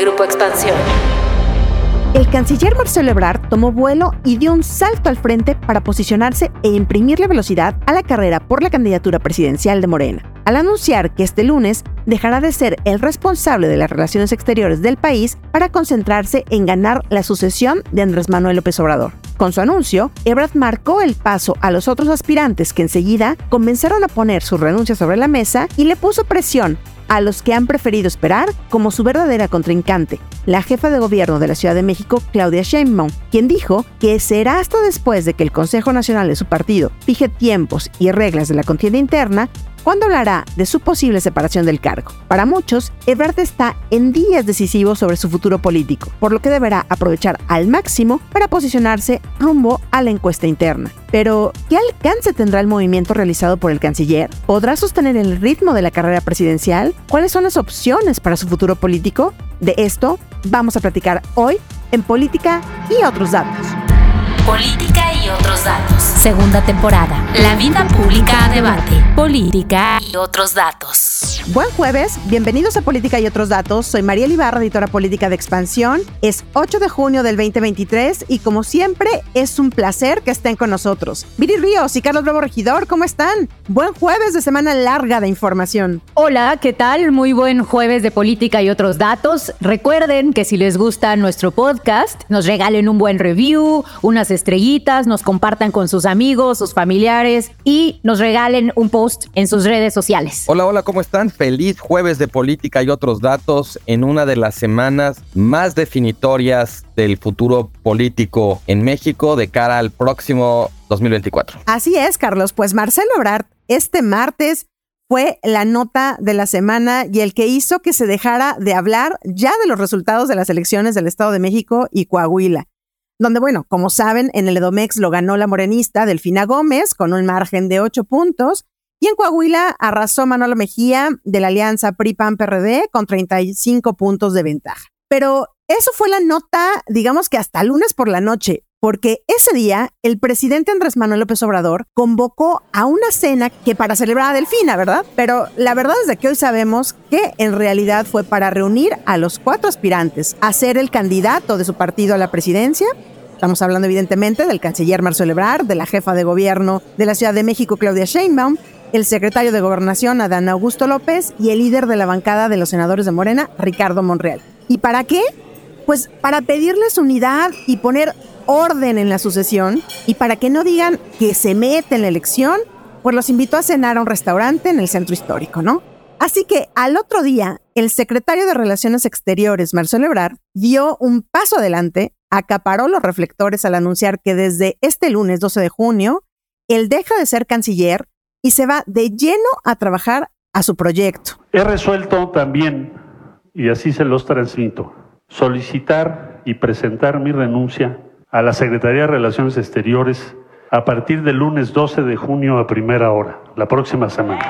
Grupo Expansión. El canciller Marcelo Ebrard tomó vuelo y dio un salto al frente para posicionarse e imprimirle velocidad a la carrera por la candidatura presidencial de Morena, al anunciar que este lunes dejará de ser el responsable de las relaciones exteriores del país para concentrarse en ganar la sucesión de Andrés Manuel López Obrador. Con su anuncio, Ebrard marcó el paso a los otros aspirantes que enseguida comenzaron a poner su renuncia sobre la mesa y le puso presión a los que han preferido esperar como su verdadera contrincante, la jefa de gobierno de la Ciudad de México, Claudia Sheinbaum, quien dijo que será hasta después de que el Consejo Nacional de su partido fije tiempos y reglas de la contienda interna cuando hablará de su posible separación del cargo. Para muchos, Ebrard está en días decisivos sobre su futuro político, por lo que deberá aprovechar al máximo para posicionarse rumbo a la encuesta interna. Pero, ¿qué alcance tendrá el movimiento realizado por el canciller? ¿Podrá sostener el ritmo de la carrera presidencial? ¿Cuáles son las opciones para su futuro político? De esto vamos a platicar hoy en Política y otros datos. Política y otros datos. Segunda temporada. La vida pública a debate. Política y otros datos. Buen jueves, bienvenidos a Política y otros datos. Soy María Ibarra, editora política de Expansión. Es 8 de junio del 2023 y como siempre es un placer que estén con nosotros. Viri Ríos y Carlos Bravo Regidor, ¿cómo están? Buen jueves de semana larga de información. Hola, ¿qué tal? Muy buen jueves de política y otros datos. Recuerden que si les gusta nuestro podcast, nos regalen un buen review, unas estrellitas, nos compartan con sus amigos, sus familiares y nos regalen un post en sus redes sociales. Hola, hola, ¿cómo están? Feliz jueves de política y otros datos en una de las semanas más definitorias del futuro político en México de cara al próximo 2024. Así es, Carlos. Pues Marcelo Ebrard este martes fue la nota de la semana y el que hizo que se dejara de hablar ya de los resultados de las elecciones del Estado de México y Coahuila donde, bueno, como saben, en el Edomex lo ganó la morenista Delfina Gómez con un margen de ocho puntos. Y en Coahuila arrasó Manolo Mejía de la alianza PRI-PAN-PRD con 35 puntos de ventaja. Pero eso fue la nota, digamos que hasta lunes por la noche, porque ese día el presidente Andrés Manuel López Obrador convocó a una cena que para celebrar a Delfina, ¿verdad? Pero la verdad es de que hoy sabemos que en realidad fue para reunir a los cuatro aspirantes a ser el candidato de su partido a la presidencia. Estamos hablando evidentemente del canciller Marcelo Ebrard, de la jefa de gobierno de la Ciudad de México Claudia Sheinbaum, el secretario de Gobernación Adán Augusto López y el líder de la bancada de los senadores de Morena Ricardo Monreal. ¿Y para qué? Pues para pedirles unidad y poner orden en la sucesión y para que no digan que se mete en la elección, pues los invitó a cenar a un restaurante en el centro histórico, ¿no? Así que al otro día, el secretario de Relaciones Exteriores, Marcelo Ebrard, dio un paso adelante, acaparó los reflectores al anunciar que desde este lunes 12 de junio, él deja de ser canciller y se va de lleno a trabajar a su proyecto. He resuelto también, y así se los transmito, solicitar y presentar mi renuncia a la Secretaría de Relaciones Exteriores a partir del lunes 12 de junio a primera hora, la próxima semana.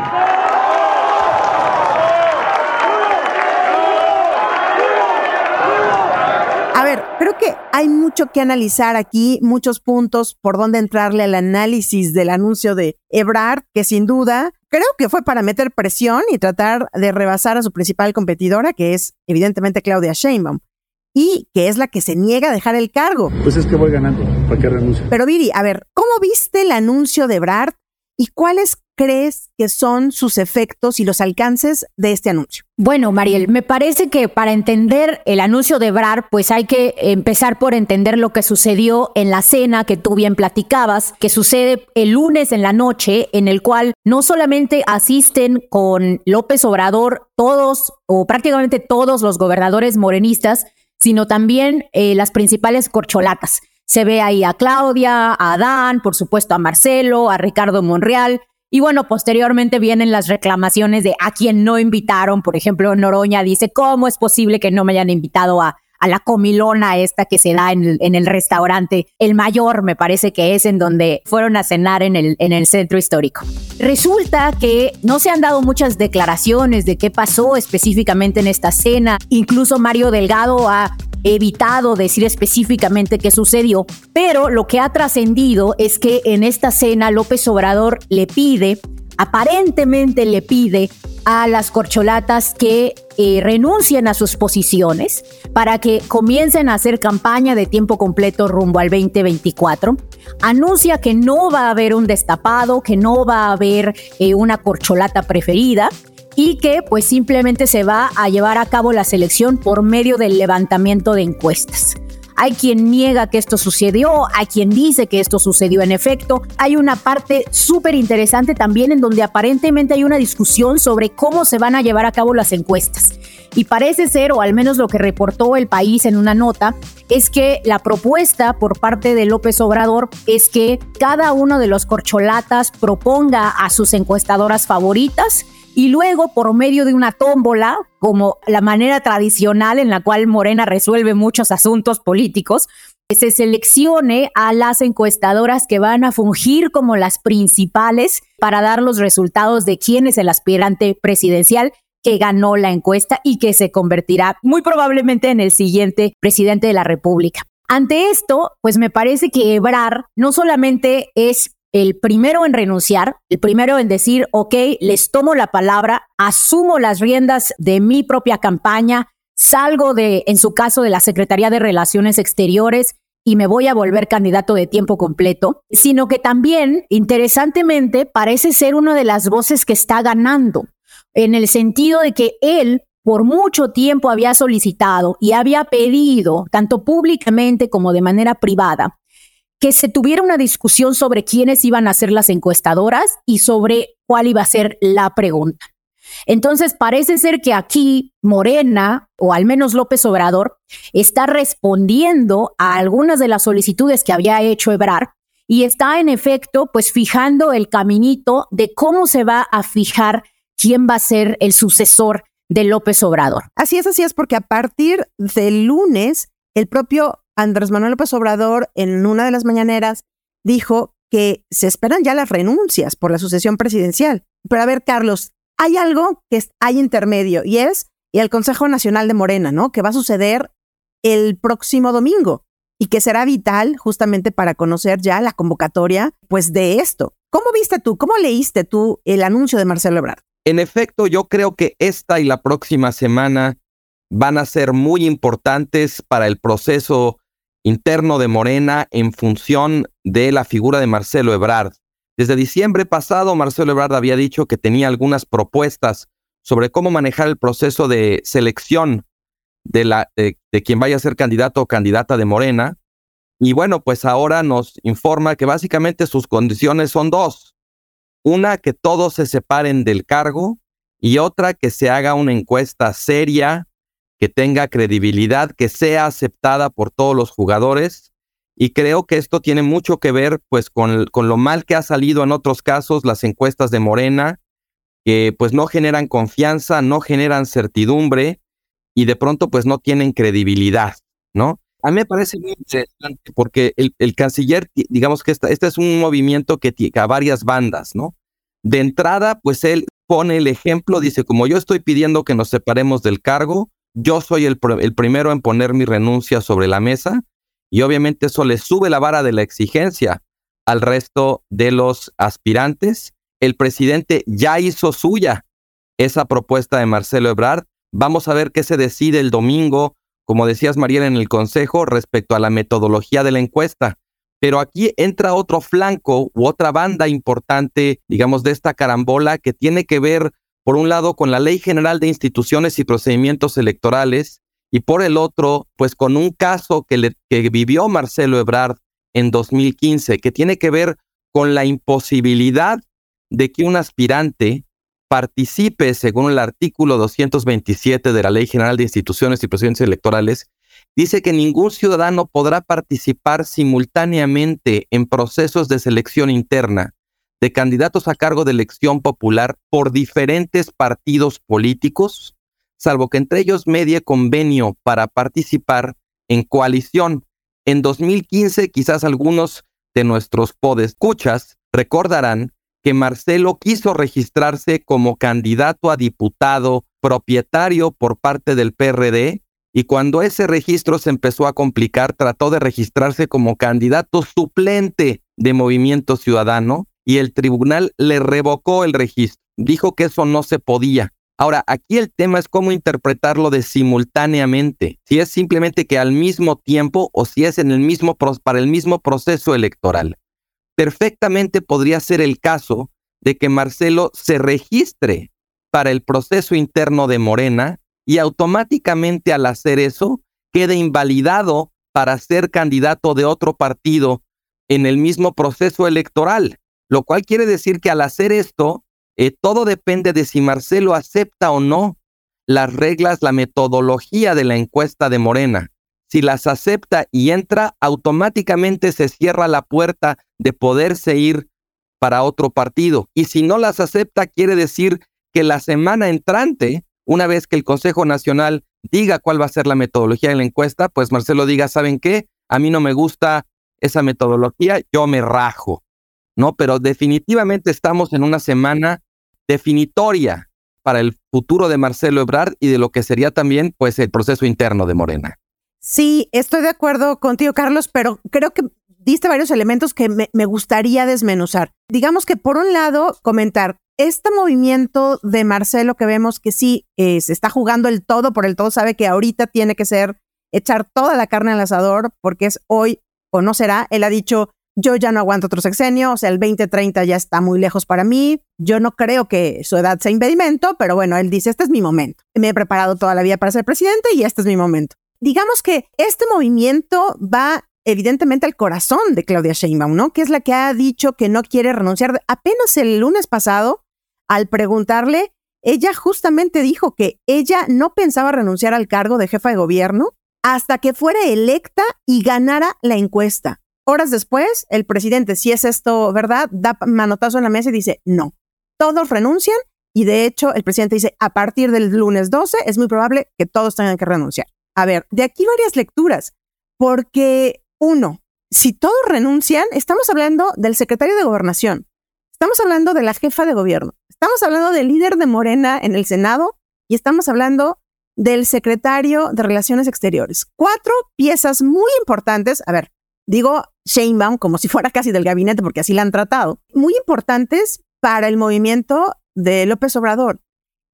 A ver, creo que hay mucho que analizar aquí, muchos puntos por donde entrarle al análisis del anuncio de Ebrard, que sin duda creo que fue para meter presión y tratar de rebasar a su principal competidora, que es evidentemente Claudia Sheinbaum y que es la que se niega a dejar el cargo. Pues es que voy ganando, ¿para qué renuncio? Pero Viri, a ver, ¿cómo viste el anuncio de Brad y cuáles crees que son sus efectos y los alcances de este anuncio? Bueno, Mariel, me parece que para entender el anuncio de Brar, pues hay que empezar por entender lo que sucedió en la cena que tú bien platicabas, que sucede el lunes en la noche, en el cual no solamente asisten con López Obrador todos o prácticamente todos los gobernadores morenistas, sino también eh, las principales corcholatas. Se ve ahí a Claudia, a Adán, por supuesto a Marcelo, a Ricardo Monreal, Y bueno, posteriormente vienen las reclamaciones de a quien no invitaron. Por ejemplo, Noroña dice, ¿cómo es posible que no me hayan invitado a, a la comilona esta que se da en el, en el, restaurante, el mayor me parece que es en donde fueron a cenar en el, en el centro histórico. Resulta que no se han dado muchas declaraciones de qué pasó específicamente en esta cena, incluso Mario Delgado ha evitado decir específicamente qué sucedió, pero lo que ha trascendido es que en esta cena López Obrador le pide, aparentemente le pide a las corcholatas que eh, renuncien a sus posiciones para que comiencen a hacer campaña de tiempo completo rumbo al 2024. Anuncia que no va a haber un destapado, que no va a haber eh, una corcholata preferida y que pues simplemente se va a llevar a cabo la selección por medio del levantamiento de encuestas. Hay quien niega que esto sucedió, hay quien dice que esto sucedió en efecto. Hay una parte súper interesante también en donde aparentemente hay una discusión sobre cómo se van a llevar a cabo las encuestas. Y parece ser, o al menos lo que reportó el país en una nota, es que la propuesta por parte de López Obrador es que cada uno de los corcholatas proponga a sus encuestadoras favoritas y luego por medio de una tómbola, como la manera tradicional en la cual Morena resuelve muchos asuntos políticos, se seleccione a las encuestadoras que van a fungir como las principales para dar los resultados de quién es el aspirante presidencial que ganó la encuesta y que se convertirá muy probablemente en el siguiente presidente de la República. Ante esto, pues me parece que Ebrar no solamente es el primero en renunciar, el primero en decir, ok, les tomo la palabra, asumo las riendas de mi propia campaña, salgo de, en su caso, de la Secretaría de Relaciones Exteriores y me voy a volver candidato de tiempo completo, sino que también, interesantemente, parece ser una de las voces que está ganando, en el sentido de que él por mucho tiempo había solicitado y había pedido, tanto públicamente como de manera privada, que se tuviera una discusión sobre quiénes iban a ser las encuestadoras y sobre cuál iba a ser la pregunta. Entonces, parece ser que aquí Morena, o al menos López Obrador, está respondiendo a algunas de las solicitudes que había hecho Ebrar y está en efecto, pues fijando el caminito de cómo se va a fijar quién va a ser el sucesor de López Obrador. Así es, así es, porque a partir del lunes, el propio Andrés Manuel López Obrador en una de las mañaneras dijo que se esperan ya las renuncias por la sucesión presidencial. Pero a ver, Carlos, hay algo que hay intermedio y es el Consejo Nacional de Morena, ¿no? Que va a suceder el próximo domingo y que será vital justamente para conocer ya la convocatoria, pues de esto. ¿Cómo viste tú, cómo leíste tú el anuncio de Marcelo Ebrard? En efecto, yo creo que esta y la próxima semana van a ser muy importantes para el proceso interno de Morena en función de la figura de Marcelo Ebrard. Desde diciembre pasado, Marcelo Ebrard había dicho que tenía algunas propuestas sobre cómo manejar el proceso de selección de, la, de, quien vaya a ser candidato o candidata de Morena. Y bueno, pues ahora nos informa que básicamente sus condiciones son dos. Una, que todos se separen del cargo y otra, que se haga una encuesta seria, que tenga credibilidad, que sea aceptada por todos los jugadores. Y creo que esto tiene mucho que ver pues con, con lo mal que ha salido en otros casos las encuestas de Morena, que pues no generan confianza, no generan certidumbre y de pronto pues no tienen credibilidad, ¿no? A mí me parece muy interesante porque el, el canciller, digamos que este es un movimiento que tiene a varias bandas, ¿no? De entrada, pues él pone el ejemplo, dice, como yo estoy pidiendo que nos separemos del cargo, yo soy el, primero en poner mi renuncia sobre la mesa y obviamente eso le sube la vara de la exigencia al resto de los aspirantes. El presidente ya hizo suya esa propuesta de Marcelo Ebrard. Vamos a ver qué se decide el domingo, como decías Mariela en el Consejo, respecto a la metodología de la encuesta. Pero aquí entra otro flanco u otra banda importante, digamos, de esta carambola que tiene que ver por un lado con la Ley General de Instituciones y Procedimientos Electorales y por el otro, pues con un caso que, le, que vivió Marcelo Ebrard en 2015, que tiene que ver con la imposibilidad de que un aspirante participe, según el artículo 227 de la Ley General de Instituciones y Procedimientos Electorales, dice que ningún ciudadano podrá participar simultáneamente en procesos de selección interna de candidatos a cargo de elección popular por diferentes partidos políticos, salvo que entre ellos medie convenio para participar en coalición. En 2015, quizás algunos de nuestros podescuchas recordarán que Marcelo quiso registrarse como candidato a diputado propietario por parte del PRD y cuando ese registro se empezó a complicar trató de registrarse como candidato suplente de Movimiento Ciudadano y el tribunal le revocó el registro. Dijo que eso no se podía. Ahora, aquí el tema es cómo interpretarlo de simultáneamente. Si es simplemente que al mismo tiempo o si es en el mismo para el mismo proceso electoral. Perfectamente podría ser el caso de que Marcelo se registre para el proceso interno de Morena y automáticamente al hacer eso quede invalidado para ser candidato de otro partido en el mismo proceso electoral, lo cual quiere decir que al hacer esto, eh, todo depende de si Marcelo acepta o no las reglas, la metodología de la encuesta de Morena. Si las acepta y entra, automáticamente se cierra la puerta de poderse ir para otro partido. Y si no las acepta, quiere decir que la semana entrante, una vez que el Consejo Nacional diga cuál va a ser la metodología de la encuesta, pues Marcelo diga, ¿saben qué? A mí no me gusta esa metodología, yo me rajo, ¿no? Pero definitivamente estamos en una semana definitoria para el futuro de Marcelo Ebrard y de lo que sería también, pues, el proceso interno de Morena. Sí, estoy de acuerdo contigo, Carlos, pero creo que diste varios elementos que me, gustaría desmenuzar. Digamos que por un lado, comentar, este movimiento de Marcelo que vemos que sí eh, se está jugando el todo por el todo, sabe que ahorita tiene que ser echar toda la carne al asador porque es hoy o no será. Él ha dicho, yo ya no aguanto otro sexenio, o sea, el 2030 ya está muy lejos para mí. Yo no creo que su edad sea impedimento, pero bueno, él dice, este es mi momento. Me he preparado toda la vida para ser presidente y este es mi momento. Digamos que este movimiento va evidentemente al corazón de Claudia Sheinbaum, ¿no? Que es la que ha dicho que no quiere renunciar. Apenas el lunes pasado al preguntarle, ella justamente dijo que ella no pensaba renunciar al cargo de jefa de gobierno hasta que fuera electa y ganara la encuesta. Horas después, el presidente, si es esto verdad, da manotazo en la mesa y dice, no, todos renuncian y de hecho el presidente dice, a partir del lunes 12 es muy probable que todos tengan que renunciar. A ver, de aquí varias lecturas, porque uno, si todos renuncian, estamos hablando del secretario de gobernación, estamos hablando de la jefa de gobierno, Estamos hablando del líder de Morena en el Senado y estamos hablando del secretario de Relaciones Exteriores. Cuatro piezas muy importantes. A ver, digo Sheinbaum como si fuera casi del gabinete porque así la han tratado. Muy importantes para el movimiento de López Obrador.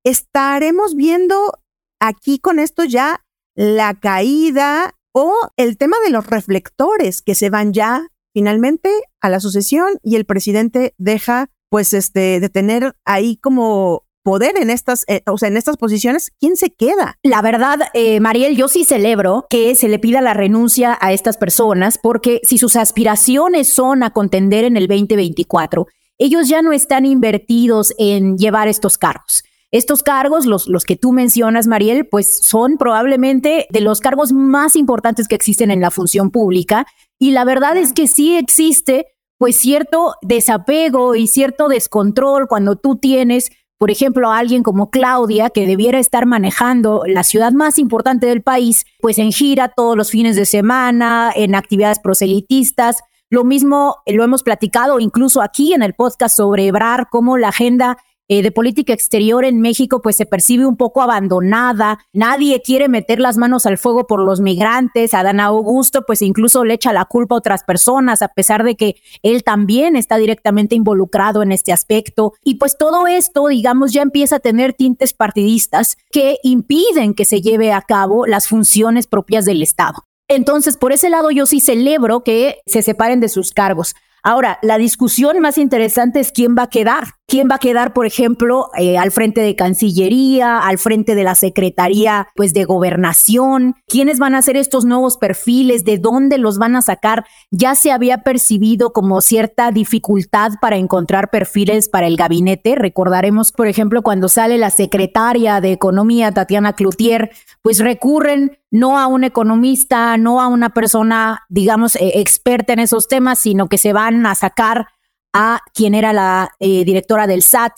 Estaremos viendo aquí con esto ya la caída o el tema de los reflectores que se van ya finalmente a la sucesión y el presidente deja pues este, de tener ahí como poder en estas, eh, o sea, en estas posiciones, ¿quién se queda? La verdad, eh, Mariel, yo sí celebro que se le pida la renuncia a estas personas, porque si sus aspiraciones son a contender en el 2024, ellos ya no están invertidos en llevar estos cargos. Estos cargos, los, los que tú mencionas, Mariel, pues son probablemente de los cargos más importantes que existen en la función pública. Y la verdad es que sí existe pues cierto desapego y cierto descontrol cuando tú tienes, por ejemplo, a alguien como Claudia, que debiera estar manejando la ciudad más importante del país, pues en gira todos los fines de semana, en actividades proselitistas. Lo mismo lo hemos platicado incluso aquí en el podcast sobre Ebrar, cómo la agenda eh, de política exterior en México pues se percibe un poco abandonada, nadie quiere meter las manos al fuego por los migrantes, Adán Augusto pues incluso le echa la culpa a otras personas a pesar de que él también está directamente involucrado en este aspecto y pues todo esto digamos ya empieza a tener tintes partidistas que impiden que se lleve a cabo las funciones propias del Estado. Entonces, por ese lado, yo sí celebro que se separen de sus cargos. Ahora, la discusión más interesante es quién va a quedar. ¿Quién va a quedar, por ejemplo, eh, al frente de Cancillería, al frente de la Secretaría pues, de Gobernación? ¿Quiénes van a ser estos nuevos perfiles? ¿De dónde los van a sacar? Ya se había percibido como cierta dificultad para encontrar perfiles para el gabinete. Recordaremos, por ejemplo, cuando sale la secretaria de Economía, Tatiana Cloutier, pues recurren no a un economista, no a una persona, digamos, eh, experta en esos temas, sino que se van a sacar a quien era la eh, directora del SAT.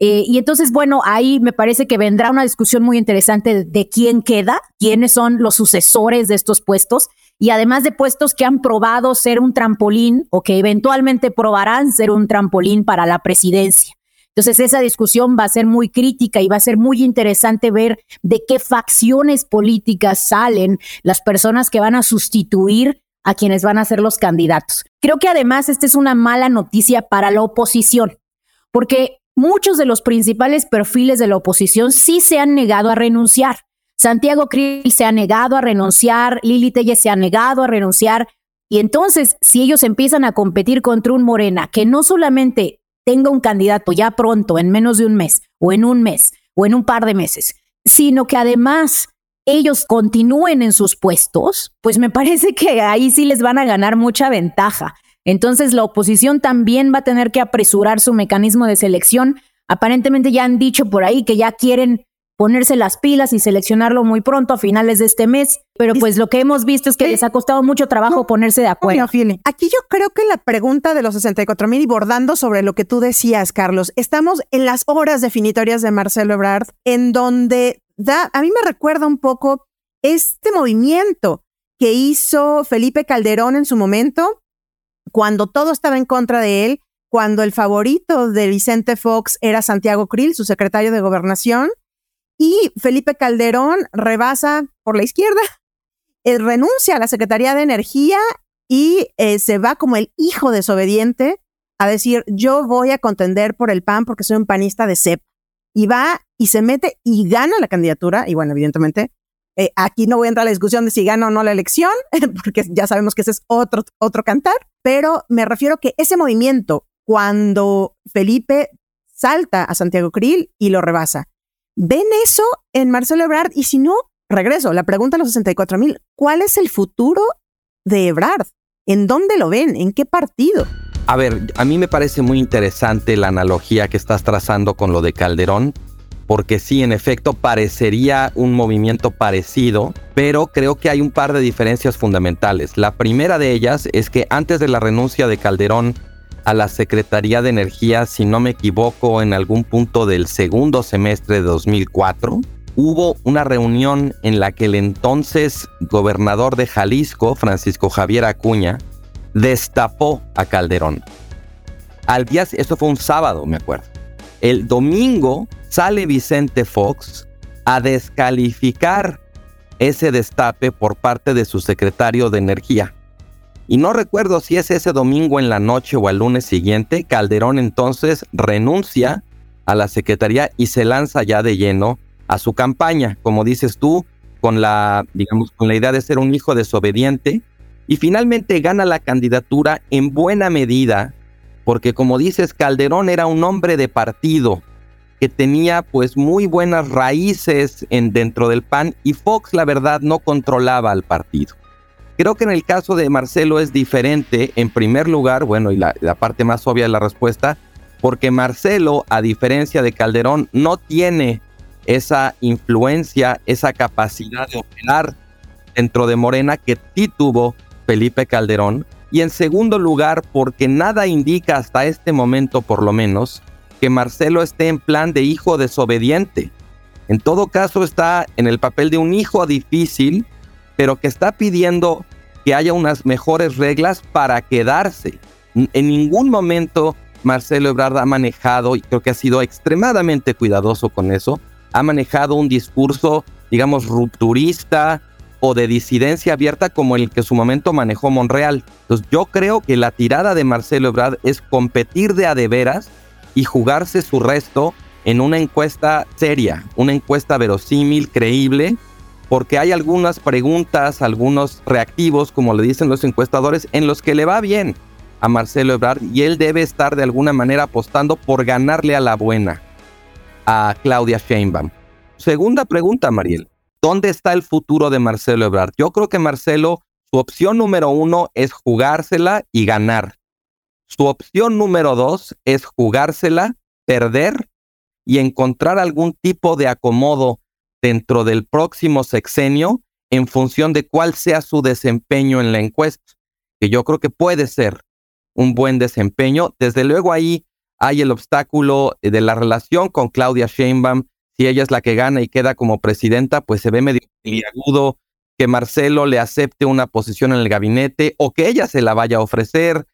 Eh, y entonces, bueno, ahí me parece que vendrá una discusión muy interesante de quién queda, quiénes son los sucesores de estos puestos y además de puestos que han probado ser un trampolín o que eventualmente probarán ser un trampolín para la presidencia. Entonces esa discusión va a ser muy crítica y va a ser muy interesante ver de qué facciones políticas salen las personas que van a sustituir a quienes van a ser los candidatos. Creo que además esta es una mala noticia para la oposición, porque muchos de los principales perfiles de la oposición sí se han negado a renunciar. Santiago Krill se ha negado a renunciar, Lili Telles se ha negado a renunciar. Y entonces, si ellos empiezan a competir contra un Morena que no solamente tenga un candidato ya pronto, en menos de un mes, o en un mes, o en un par de meses, sino que además ellos continúen en sus puestos, pues me parece que ahí sí les van a ganar mucha ventaja. Entonces la oposición también va a tener que apresurar su mecanismo de selección. Aparentemente ya han dicho por ahí que ya quieren ponerse las pilas y seleccionarlo muy pronto a finales de este mes, pero pues lo que hemos visto es que les ha costado mucho trabajo ponerse de acuerdo. Aquí yo creo que la pregunta de los 64 mil y bordando sobre lo que tú decías, Carlos, estamos en las horas definitorias de Marcelo Ebrard, en donde da, a mí me recuerda un poco este movimiento que hizo Felipe Calderón en su momento, cuando todo estaba en contra de él, cuando el favorito de Vicente Fox era Santiago Krill, su secretario de gobernación, y Felipe Calderón rebasa por la izquierda, eh, renuncia a la Secretaría de Energía y eh, se va como el hijo desobediente a decir, yo voy a contender por el PAN porque soy un panista de CEP. Y va y se mete y gana la candidatura. Y bueno, evidentemente, eh, aquí no voy a entrar a la discusión de si gana o no la elección, porque ya sabemos que ese es otro, otro cantar, pero me refiero que ese movimiento, cuando Felipe salta a Santiago Krill y lo rebasa, ¿Ven eso en Marcelo Ebrard? Y si no, regreso, la pregunta a los 64 mil, ¿cuál es el futuro de Ebrard? ¿En dónde lo ven? ¿En qué partido? A ver, a mí me parece muy interesante la analogía que estás trazando con lo de Calderón, porque sí, en efecto, parecería un movimiento parecido, pero creo que hay un par de diferencias fundamentales. La primera de ellas es que antes de la renuncia de Calderón a la Secretaría de Energía, si no me equivoco, en algún punto del segundo semestre de 2004. Hubo una reunión en la que el entonces gobernador de Jalisco, Francisco Javier Acuña, destapó a Calderón. Al día, esto fue un sábado, me acuerdo. El domingo sale Vicente Fox a descalificar ese destape por parte de su secretario de Energía. Y no recuerdo si es ese domingo en la noche o el lunes siguiente, Calderón entonces renuncia a la secretaría y se lanza ya de lleno a su campaña, como dices tú, con la, digamos, con la idea de ser un hijo desobediente y finalmente gana la candidatura en buena medida, porque como dices, Calderón era un hombre de partido que tenía pues muy buenas raíces en, dentro del PAN y Fox la verdad no controlaba al partido. Creo que en el caso de Marcelo es diferente, en primer lugar, bueno, y la, parte más obvia de la respuesta, porque Marcelo, a diferencia de Calderón, no tiene esa influencia, esa capacidad de operar dentro de Morena que sí tuvo Felipe Calderón. Y en segundo lugar, porque nada indica hasta este momento, por lo menos, que Marcelo esté en plan de hijo desobediente. En todo caso, está en el papel de un hijo difícil pero que está pidiendo que haya unas mejores reglas para quedarse. En ningún momento Marcelo Ebrard ha manejado, y creo que ha sido extremadamente cuidadoso con eso, ha manejado un discurso, digamos, rupturista o de disidencia abierta como el que en su momento manejó Monreal. Entonces yo creo que la tirada de Marcelo Ebrard es competir de a de veras y jugarse su resto en una encuesta seria, una encuesta verosímil, creíble, porque hay algunas preguntas, algunos reactivos, como le dicen los encuestadores, en los que le va bien a Marcelo Ebrard y él debe estar de alguna manera apostando por ganarle a la buena a Claudia Sheinbaum. Segunda pregunta, Mariel. ¿Dónde está el futuro de Marcelo Ebrard? Yo creo que Marcelo, su opción número uno es jugársela y ganar. Su opción número dos es jugársela, perder y encontrar algún tipo de acomodo dentro del próximo sexenio en función de cuál sea su desempeño en la encuesta, que yo creo que puede ser un buen desempeño. Desde luego ahí hay el obstáculo de la relación con Claudia Sheinbaum. Si ella es la que gana y queda como presidenta, pues se ve medio agudo que Marcelo le acepte una posición en el gabinete o que ella se la vaya a ofrecer,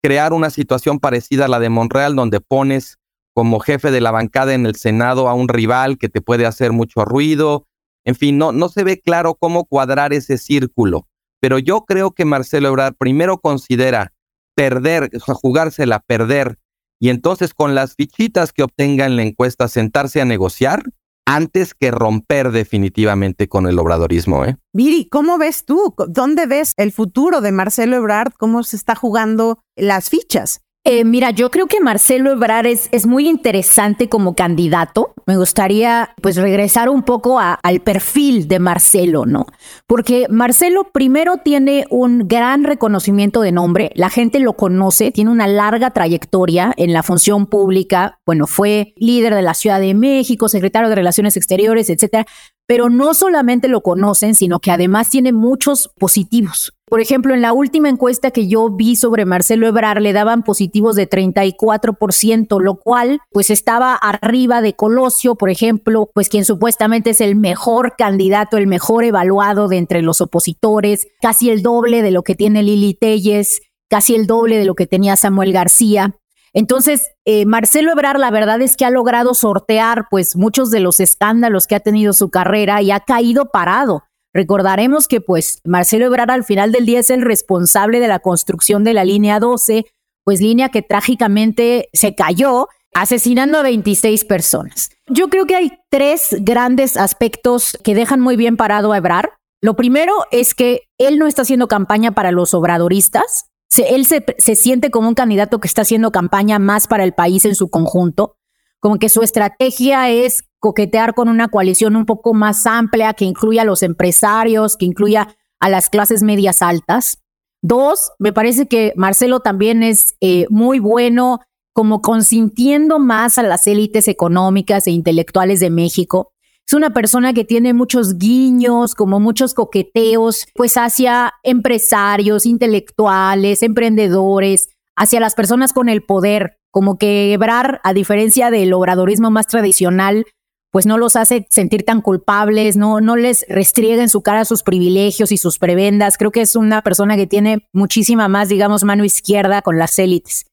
crear una situación parecida a la de Monreal, donde pones como jefe de la bancada en el Senado a un rival que te puede hacer mucho ruido. En fin, no, no se ve claro cómo cuadrar ese círculo. Pero yo creo que Marcelo Ebrard primero considera perder, jugársela, perder, y entonces con las fichitas que obtenga en la encuesta sentarse a negociar antes que romper definitivamente con el obradorismo. ¿eh? Viri, ¿cómo ves tú? ¿Dónde ves el futuro de Marcelo Ebrard? ¿Cómo se está jugando las fichas? Eh, mira, yo creo que Marcelo Ebrard es, es, muy interesante como candidato. Me gustaría pues regresar un poco al perfil de Marcelo, ¿no? Porque Marcelo primero tiene un gran reconocimiento de nombre, la gente lo conoce, tiene una larga trayectoria en la función pública, bueno, fue líder de la Ciudad de México, secretario de Relaciones Exteriores, etcétera, pero no solamente lo conocen, sino que además tiene muchos positivos. Por ejemplo, en la última encuesta que yo vi sobre Marcelo Ebrar le daban positivos de 34%, lo cual pues estaba arriba de Colosio, por ejemplo, pues quien supuestamente es el mejor candidato, el mejor evaluado de entre los opositores, casi el doble de lo que tiene Lili Telles, casi el doble de lo que tenía Samuel García. Entonces, eh, Marcelo Ebrar, la verdad es que ha logrado sortear pues muchos de los escándalos que ha tenido su carrera y ha caído parado. Recordaremos que pues Marcelo Ebrar al final del día es el responsable de la construcción de la línea 12, pues línea que trágicamente se cayó asesinando a 26 personas. Yo creo que hay tres grandes aspectos que dejan muy bien parado a Ebrar. Lo primero es que él no está haciendo campaña para los obradoristas, él se, se siente como un candidato que está haciendo campaña más para el país en su conjunto, como que su estrategia es coquetear con una coalición un poco más amplia que incluya a los empresarios, que incluya a las clases medias altas. Dos, me parece que Marcelo también es eh, muy bueno como consintiendo más a las élites económicas e intelectuales de México. Es una persona que tiene muchos guiños, como muchos coqueteos, pues hacia empresarios, intelectuales, emprendedores, hacia las personas con el poder, como que Ebrar, a diferencia del obradorismo más tradicional, pues no los hace sentir tan culpables, no, no les restriega en su cara sus privilegios y sus prebendas. Creo que es una persona que tiene muchísima más, digamos, mano izquierda con las élites.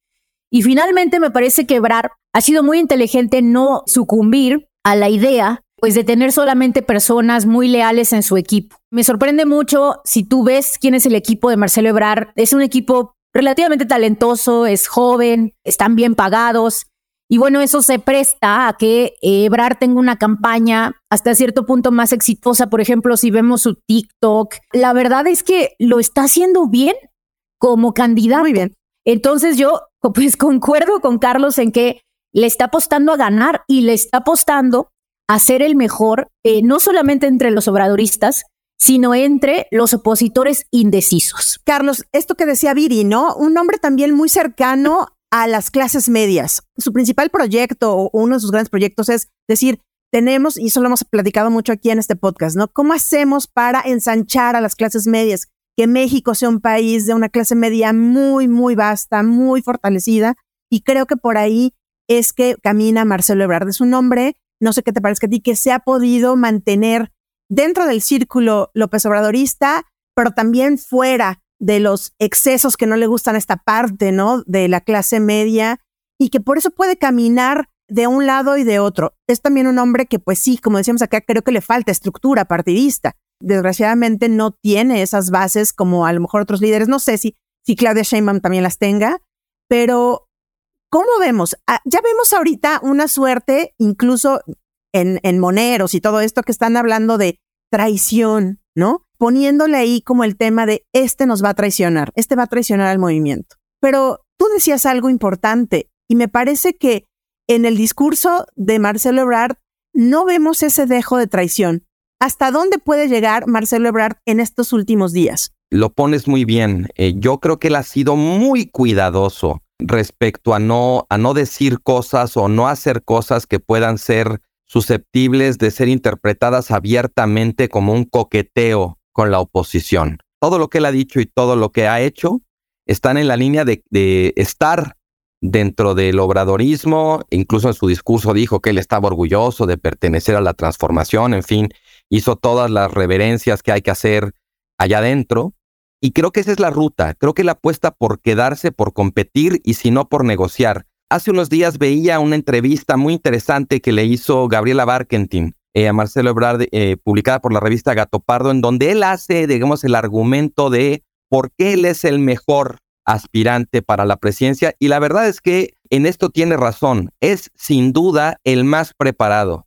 Y finalmente me parece que Ebrar ha sido muy inteligente no sucumbir a la idea pues de tener solamente personas muy leales en su equipo. Me sorprende mucho si tú ves quién es el equipo de Marcelo Ebrard. Es un equipo relativamente talentoso, es joven, están bien pagados. Y bueno, eso se presta a que Ebrard tenga una campaña hasta cierto punto más exitosa. Por ejemplo, si vemos su TikTok, la verdad es que lo está haciendo bien como candidato. Muy bien. Entonces yo pues concuerdo con Carlos en que le está apostando a ganar y le está apostando a ser el mejor, eh, no solamente entre los obradoristas, sino entre los opositores indecisos. Carlos, esto que decía Viri, ¿no? Un hombre también muy cercano a las clases medias. Su principal proyecto o uno de sus grandes proyectos es decir, tenemos, y eso lo hemos platicado mucho aquí en este podcast, ¿no? ¿Cómo hacemos para ensanchar a las clases medias? Que México sea un país de una clase media muy, muy vasta, muy fortalecida. Y creo que por ahí es que camina Marcelo Ebrard. Es un hombre no sé qué te parece a ti, que se ha podido mantener dentro del círculo López Obradorista, pero también fuera de los excesos que no le gustan a esta parte, ¿no? De la clase media y que por eso puede caminar de un lado y de otro. Es también un hombre que, pues sí, como decíamos acá, creo que le falta estructura partidista. Desgraciadamente no tiene esas bases como a lo mejor otros líderes. No sé si, si Claudia Sheinbaum también las tenga, pero ¿Cómo vemos? Ah, ya vemos ahorita una suerte, incluso en, en moneros y todo esto que están hablando de traición, ¿no? Poniéndole ahí como el tema de este nos va a traicionar, este va a traicionar al movimiento. Pero tú decías algo importante y me parece que en el discurso de Marcelo Ebrard no vemos ese dejo de traición. ¿Hasta dónde puede llegar Marcelo Ebrard en estos últimos días? Lo pones muy bien. Eh, yo creo que él ha sido muy cuidadoso respecto a no, a no decir cosas o no hacer cosas que puedan ser susceptibles de ser interpretadas abiertamente como un coqueteo con la oposición. Todo lo que él ha dicho y todo lo que ha hecho están en la línea de, estar dentro del obradorismo, incluso en su discurso dijo que él estaba orgulloso de pertenecer a la transformación, en fin, hizo todas las reverencias que hay que hacer allá adentro. Y creo que esa es la ruta, creo que la apuesta por quedarse, por competir y si no por negociar. Hace unos días veía una entrevista muy interesante que le hizo Gabriela Barkentin eh, a Marcelo Ebrard, eh, publicada por la revista Gato Pardo, en donde él hace, digamos, el argumento de por qué él es el mejor aspirante para la presidencia. Y la verdad es que en esto tiene razón, es sin duda el más preparado.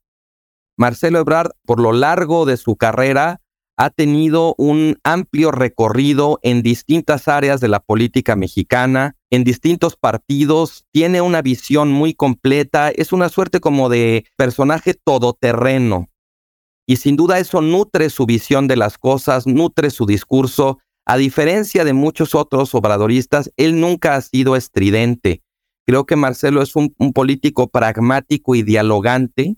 Marcelo Ebrard, por lo largo de su carrera, ha tenido un amplio recorrido en distintas áreas de la política mexicana, en distintos partidos, tiene una visión muy completa, es una suerte como de personaje todoterreno. Y sin duda eso nutre su visión de las cosas, nutre su discurso. A diferencia de muchos otros obradoristas, él nunca ha sido estridente. Creo que Marcelo es un, político pragmático y dialogante.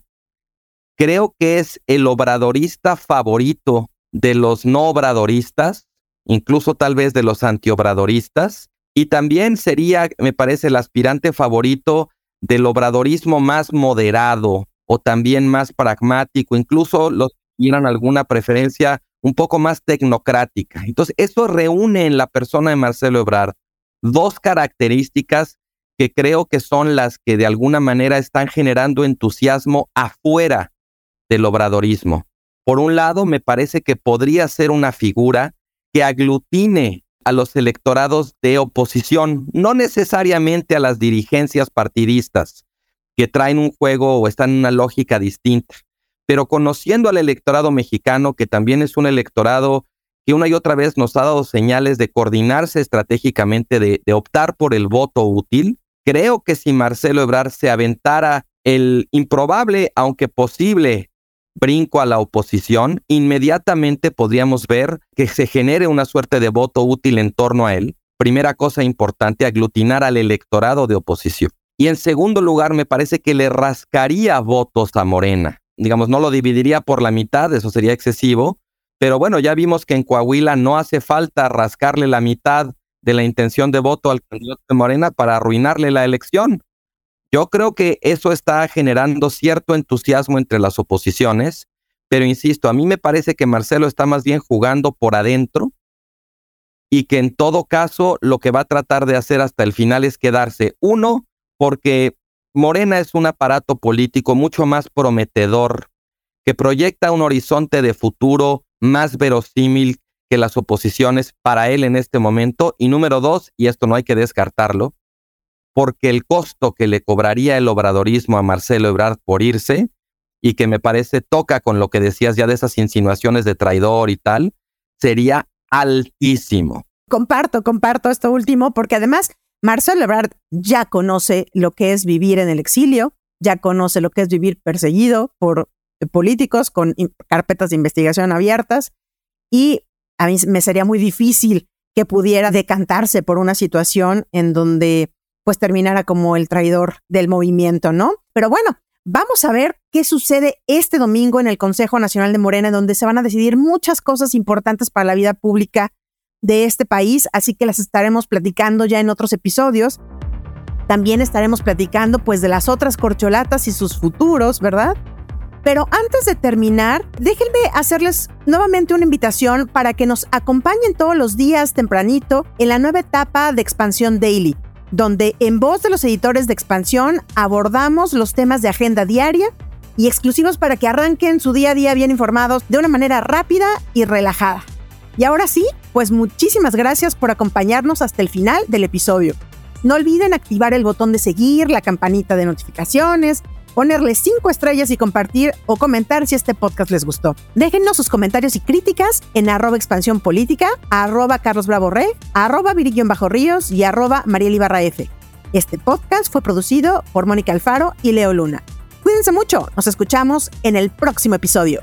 Creo que es el obradorista favorito de los no obradoristas, incluso tal vez de los antiobradoristas, y también sería, me parece, el aspirante favorito del obradorismo más moderado o también más pragmático, incluso los que tuvieran alguna preferencia un poco más tecnocrática. Entonces, eso reúne en la persona de Marcelo Ebrard dos características que creo que son las que de alguna manera están generando entusiasmo afuera del obradorismo. Por un lado, me parece que podría ser una figura que aglutine a los electorados de oposición, no necesariamente a las dirigencias partidistas, que traen un juego o están en una lógica distinta, pero conociendo al electorado mexicano, que también es un electorado que una y otra vez nos ha dado señales de coordinarse estratégicamente, de, optar por el voto útil, creo que si Marcelo Ebrard se aventara el improbable, aunque posible, brinco a la oposición, inmediatamente podríamos ver que se genere una suerte de voto útil en torno a él. Primera cosa importante, aglutinar al electorado de oposición. Y en segundo lugar, me parece que le rascaría votos a Morena. Digamos, no lo dividiría por la mitad, eso sería excesivo, pero bueno, ya vimos que en Coahuila no hace falta rascarle la mitad de la intención de voto al candidato de Morena para arruinarle la elección. Yo creo que eso está generando cierto entusiasmo entre las oposiciones, pero insisto, a mí me parece que Marcelo está más bien jugando por adentro y que en todo caso lo que va a tratar de hacer hasta el final es quedarse. Uno, porque Morena es un aparato político mucho más prometedor, que proyecta un horizonte de futuro más verosímil que las oposiciones para él en este momento. Y número dos, y esto no hay que descartarlo, porque el costo que le cobraría el obradorismo a Marcelo Ebrard por irse, y que me parece toca con lo que decías ya de esas insinuaciones de traidor y tal, sería altísimo. Comparto, comparto esto último, porque además Marcelo Ebrard ya conoce lo que es vivir en el exilio, ya conoce lo que es vivir perseguido por políticos con carpetas de investigación abiertas y a mí me sería muy difícil que pudiera decantarse por una situación en donde pues terminara como el traidor del movimiento, ¿no? Pero bueno, vamos a ver qué sucede este domingo en el Consejo Nacional de Morena, donde se van a decidir muchas cosas importantes para la vida pública de este país, así que las estaremos platicando ya en otros episodios. También estaremos platicando pues de las otras corcholatas y sus futuros, ¿verdad? Pero antes de terminar, déjenme hacerles nuevamente una invitación para que nos acompañen todos los días tempranito en la nueva etapa de Expansión Daily donde en voz de los editores de expansión abordamos los temas de agenda diaria y exclusivos para que arranquen su día a día bien informados de una manera rápida y relajada. Y ahora sí, pues muchísimas gracias por acompañarnos hasta el final del episodio. No olviden activar el botón de seguir, la campanita de notificaciones, ponerle cinco estrellas y compartir o comentar si este podcast les gustó. Déjennos sus comentarios y críticas en arroba expansión política, arroba Carlos arroba Bajo Ríos y arroba Mariel. Este podcast fue producido por Mónica Alfaro y Leo Luna. Cuídense mucho, nos escuchamos en el próximo episodio.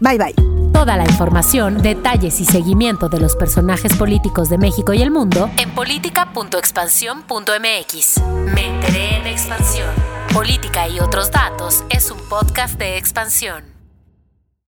Bye bye. Toda la información, detalles y seguimiento de los personajes políticos de México y el mundo en política.expansión.mx. Me enteré en expansión. Política y otros datos es un podcast de expansión.